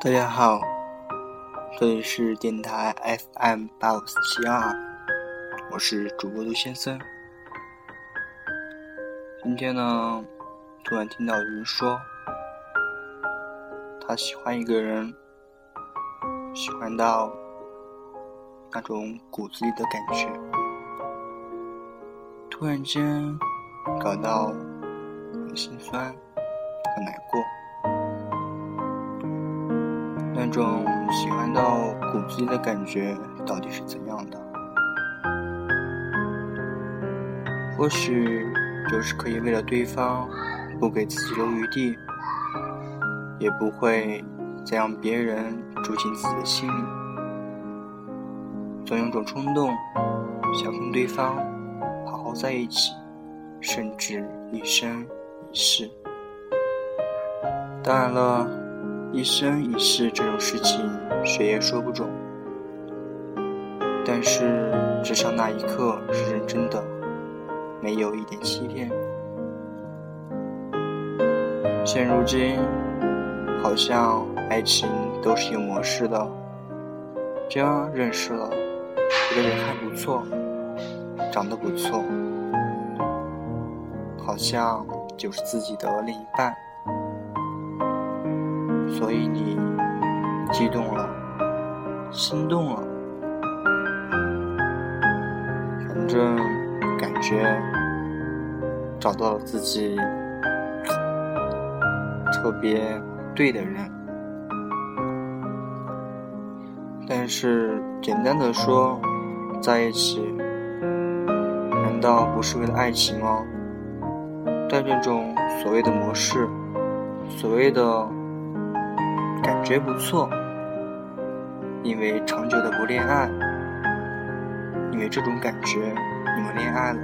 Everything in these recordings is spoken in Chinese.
大家好，这里是电台 FM 八五四七二，我是主播卢先生。今天呢，突然听到有人说，他喜欢一个人，喜欢到那种骨子里的感觉，突然间感到很心酸，很难过。那种喜欢到骨子里的感觉到底是怎样的？或许就是可以为了对方不给自己留余地，也不会再让别人住进自己的心里，总有种冲动想跟对方好好在一起，甚至一生一世。当然了。一生一世这种事情，谁也说不准。但是至少那一刻是认真的，没有一点欺骗。现如今，好像爱情都是有模式的。这认识了，觉得人还不错，长得不错，好像就是自己的另一半。所以你激动了，心动了，反正感觉找到了自己特别对的人。但是简单的说，在一起，难道不是为了爱情吗？但这种所谓的模式，所谓的……感觉不错，因为长久的不恋爱，因为这种感觉，你们恋爱了。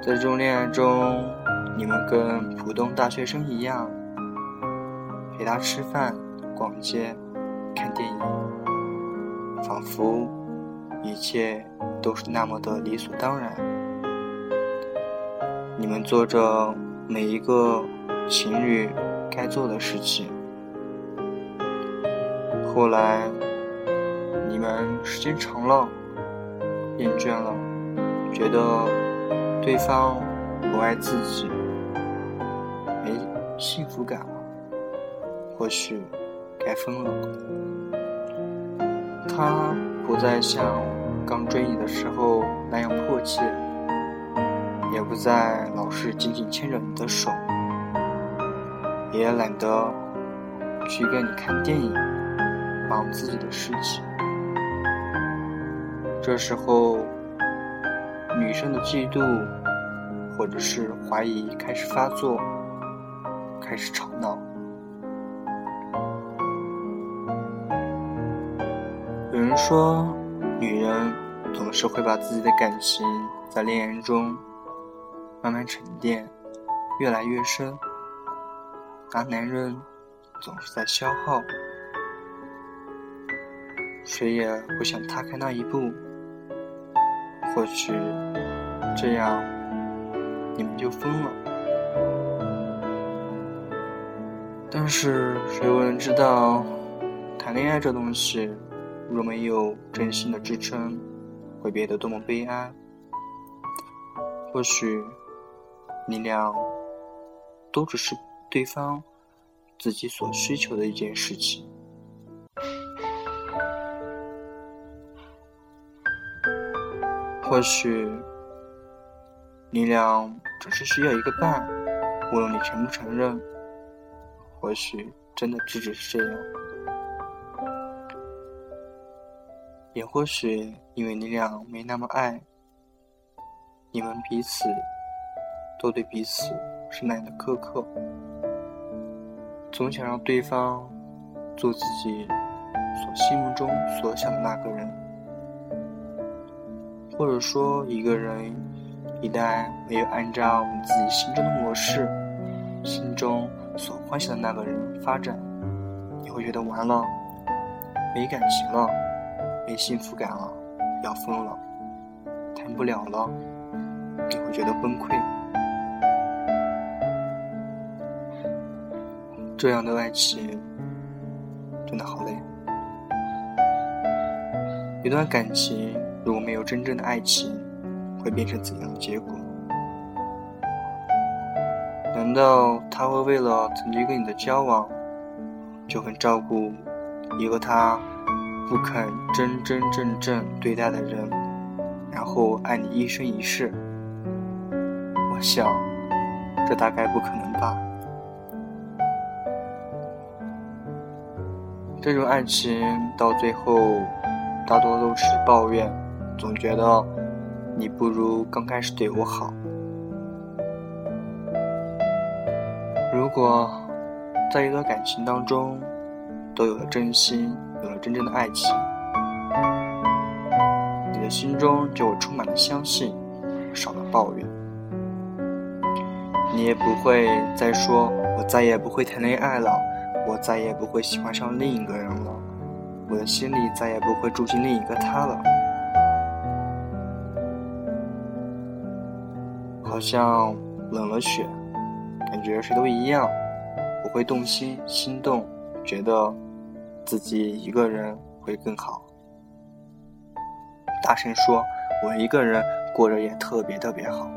在这种恋爱中，你们跟普通大学生一样，陪他吃饭、逛街、看电影，仿佛一切都是那么的理所当然。你们做着每一个情侣。该做的事情。后来，你们时间长了，厌倦了，觉得对方不爱自己，没幸福感了，或许该分了。他不再像刚追你的时候那样迫切，也不再老是紧紧牵着你的手。也懒得去跟你看电影，忙自己的事情。这时候，女生的嫉妒或者是怀疑开始发作，开始吵闹。有人说，女人总是会把自己的感情在恋人中慢慢沉淀，越来越深。而男人总是在消耗，谁也不想踏开那一步。或许这样，你们就分了。但是谁又能知道，谈恋爱这东西，若没有真心的支撑，会变得多么悲哀？或许你俩都只是。对方自己所需求的一件事情，或许你俩只是需要一个伴，无论你承不承认，或许真的只只是这样，也或许因为你俩没那么爱，你们彼此都对彼此是那样的苛刻。总想让对方做自己所心目中所想的那个人，或者说，一个人一旦没有按照你自己心中的模式、心中所幻想的那个人发展，你会觉得完了，没感情了，没幸福感了，要疯了，谈不了了，你会觉得崩溃。这样的爱情真的好累。一段感情如果没有真正的爱情，会变成怎样的结果？难道他会为了曾经跟你的交往，就很照顾一个他不肯真真正正对待的人，然后爱你一生一世？我想，这大概不可能吧。这种爱情到最后，大多都是抱怨，总觉得你不如刚开始对我好。如果在一段感情当中都有了真心，有了真正的爱情，你的心中就充满了相信，少了抱怨。你也不会再说“我再也不会谈恋爱了”。我再也不会喜欢上另一个人了，我的心里再也不会住进另一个他了。好像冷了雪，感觉谁都一样，我会动心心动，觉得自己一个人会更好。大声说，我一个人过着也特别特别好。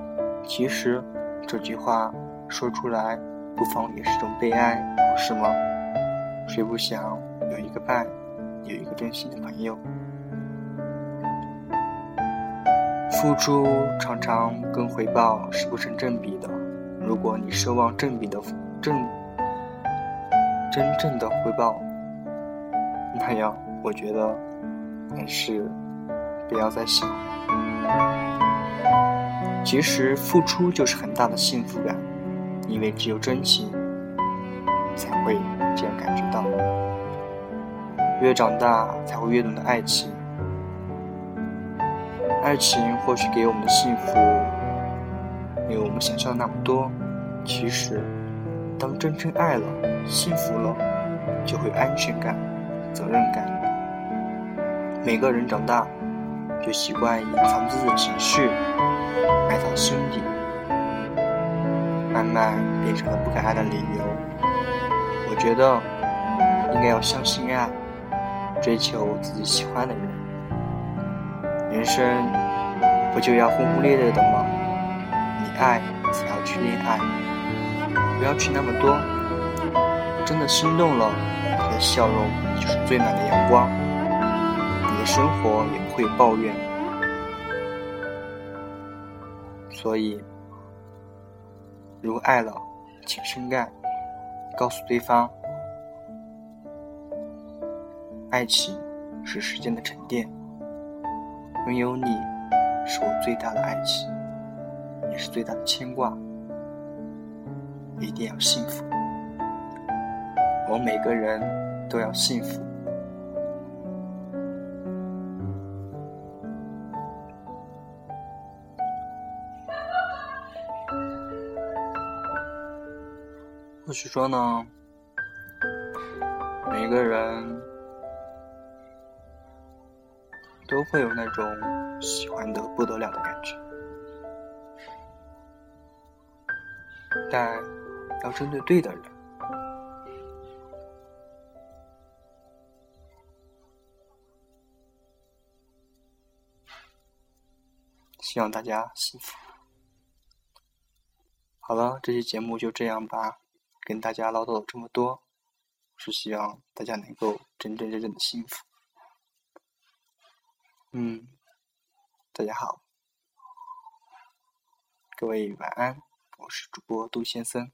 其实这句话说出来，不妨也是种悲哀，不是吗？谁不想有一个伴，有一个真心的朋友？付出常常跟回报是不成正比的。如果你奢望正比的正真正的回报，那样我觉得还是不要再想。其实付出就是很大的幸福感，因为只有真情才会。这样感觉到，越长大才会越懂得爱情。爱情或许给我们的幸福没有我们想象的那么多，其实，当真正爱了、幸福了，就会有安全感、责任感。每个人长大就习惯隐藏自己的情绪，埋藏心底，慢慢变成了不敢爱的理由。觉得应该要相信爱，追求自己喜欢的人。人生不就要轰轰烈烈的吗？你爱才要去恋爱，不要去那么多。真的心动了，你的笑容就是最暖的阳光，你的生活也不会抱怨。所以，如果爱了，请深爱。告诉对方，爱情是时间的沉淀，拥有你是我最大的爱情，也是最大的牵挂。一定要幸福，我们每个人都要幸福。或许说呢，每个人都会有那种喜欢的不得了的感觉，但要针对对的人。希望大家幸福。好了，这期节目就这样吧。跟大家唠叨了这么多，是希望大家能够真真正正的幸福。嗯，大家好，各位晚安，我是主播杜先生。